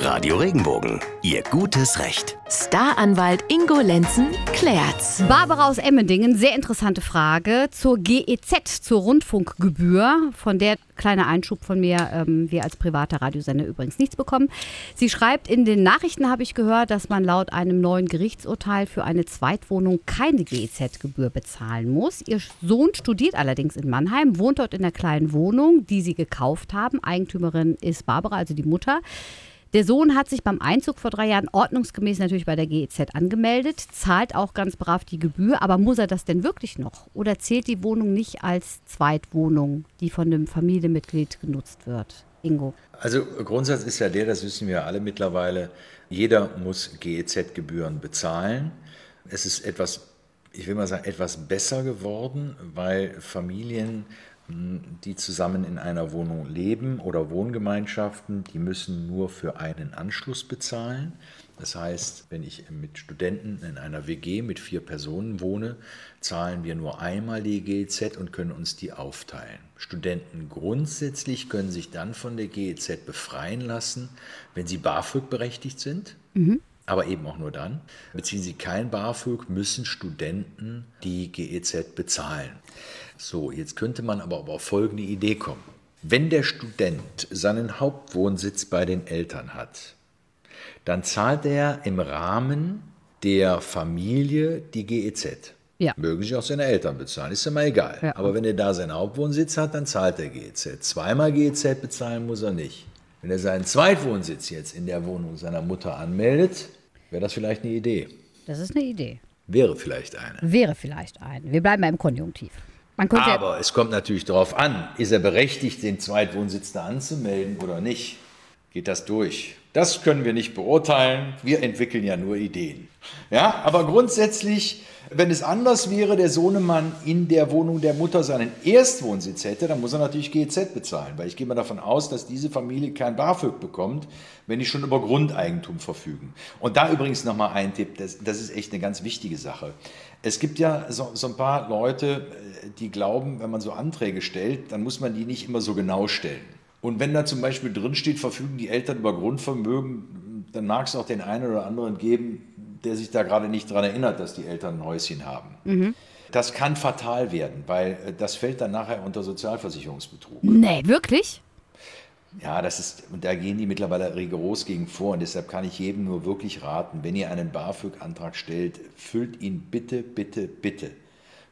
Radio Regenbogen, Ihr gutes Recht. Staranwalt Ingo Lenzen klärt's. Barbara aus Emmendingen, sehr interessante Frage zur GEZ, zur Rundfunkgebühr, von der kleiner Einschub von mir, ähm, wir als privater Radiosender übrigens nichts bekommen. Sie schreibt, in den Nachrichten habe ich gehört, dass man laut einem neuen Gerichtsurteil für eine Zweitwohnung keine GEZ-Gebühr bezahlen muss. Ihr Sohn studiert allerdings in Mannheim, wohnt dort in der kleinen Wohnung, die sie gekauft haben. Eigentümerin ist Barbara, also die Mutter. Der Sohn hat sich beim Einzug vor drei Jahren ordnungsgemäß natürlich bei der GEZ angemeldet, zahlt auch ganz brav die Gebühr, aber muss er das denn wirklich noch? Oder zählt die Wohnung nicht als Zweitwohnung, die von einem Familienmitglied genutzt wird? Ingo. Also Grundsatz ist ja der, das wissen wir alle mittlerweile, jeder muss GEZ-Gebühren bezahlen. Es ist etwas, ich will mal sagen, etwas besser geworden, weil Familien die zusammen in einer Wohnung leben oder Wohngemeinschaften, die müssen nur für einen Anschluss bezahlen. Das heißt, wenn ich mit Studenten in einer WG mit vier Personen wohne, zahlen wir nur einmal die GEZ und können uns die aufteilen. Studenten grundsätzlich können sich dann von der GEZ befreien lassen, wenn sie BAföG berechtigt sind. Mhm aber eben auch nur dann. Beziehen Sie kein BAföG, müssen Studenten die GEZ bezahlen. So, jetzt könnte man aber auf folgende Idee kommen. Wenn der Student seinen Hauptwohnsitz bei den Eltern hat, dann zahlt er im Rahmen der Familie die GEZ. Ja. Mögen sich auch seine Eltern bezahlen, ist ja mal egal. Ja. Aber wenn er da seinen Hauptwohnsitz hat, dann zahlt er GEZ. Zweimal GEZ bezahlen muss er nicht. Wenn er seinen Zweitwohnsitz jetzt in der Wohnung seiner Mutter anmeldet, wäre das vielleicht eine Idee. Das ist eine Idee. Wäre vielleicht eine. Wäre vielleicht eine. Wir bleiben beim Konjunktiv. Aber ja es kommt natürlich darauf an, ist er berechtigt, den Zweitwohnsitz da anzumelden oder nicht? Geht das durch? Das können wir nicht beurteilen. Wir entwickeln ja nur Ideen. Ja, aber grundsätzlich wenn es anders wäre, der Sohnemann in der Wohnung der Mutter seinen Erstwohnsitz hätte, dann muss er natürlich GEZ bezahlen, weil ich gehe mal davon aus, dass diese Familie kein BAföG bekommt, wenn die schon über Grundeigentum verfügen. Und da übrigens nochmal ein Tipp, das, das, ist echt eine ganz wichtige Sache. Es gibt ja so, so ein paar Leute, die glauben, wenn man so Anträge stellt, dann muss man die nicht immer so genau stellen. Und wenn da zum Beispiel drinsteht, verfügen die Eltern über Grundvermögen, dann mag es auch den einen oder anderen geben, der sich da gerade nicht daran erinnert, dass die Eltern ein Häuschen haben. Mhm. Das kann fatal werden, weil äh, das fällt dann nachher unter Sozialversicherungsbetrug. Nee, wirklich? Ja, das ist, und da gehen die mittlerweile rigoros gegen vor. Und deshalb kann ich jedem nur wirklich raten, wenn ihr einen BAföG-Antrag stellt, füllt ihn bitte, bitte, bitte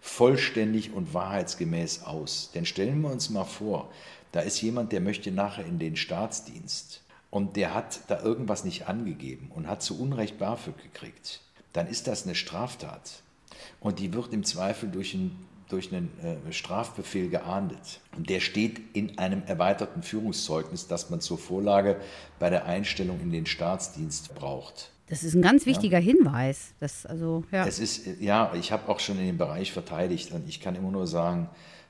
vollständig und wahrheitsgemäß aus. Denn stellen wir uns mal vor, da ist jemand, der möchte nachher in den Staatsdienst und der hat da irgendwas nicht angegeben und hat zu Unrecht BAföG gekriegt, dann ist das eine Straftat. Und die wird im Zweifel durch einen, durch einen äh, Strafbefehl geahndet. Und der steht in einem erweiterten Führungszeugnis, das man zur Vorlage bei der Einstellung in den Staatsdienst braucht. Das ist ein ganz wichtiger ja. Hinweis. Das, also, ja. Es ist, ja, ich habe auch schon in dem Bereich verteidigt und ich kann immer nur sagen,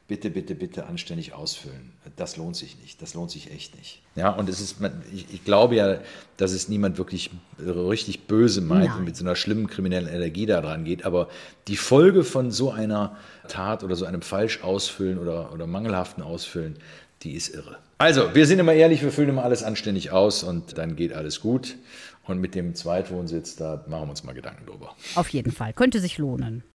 bitte, bitte, bitte anständig ausfüllen. Das lohnt sich nicht. Das lohnt sich echt nicht. Ja, und es ist, ich, ich glaube ja, dass es niemand wirklich richtig böse meint Nein. und mit so einer schlimmen kriminellen Energie da dran geht. Aber die Folge von so einer Tat oder so einem falsch ausfüllen oder, oder mangelhaften Ausfüllen, die ist irre. Also, wir sind immer ehrlich, wir füllen immer alles anständig aus und dann geht alles gut. Und mit dem Zweitwohnsitz, da machen wir uns mal Gedanken drüber. Auf jeden Fall. Könnte sich lohnen.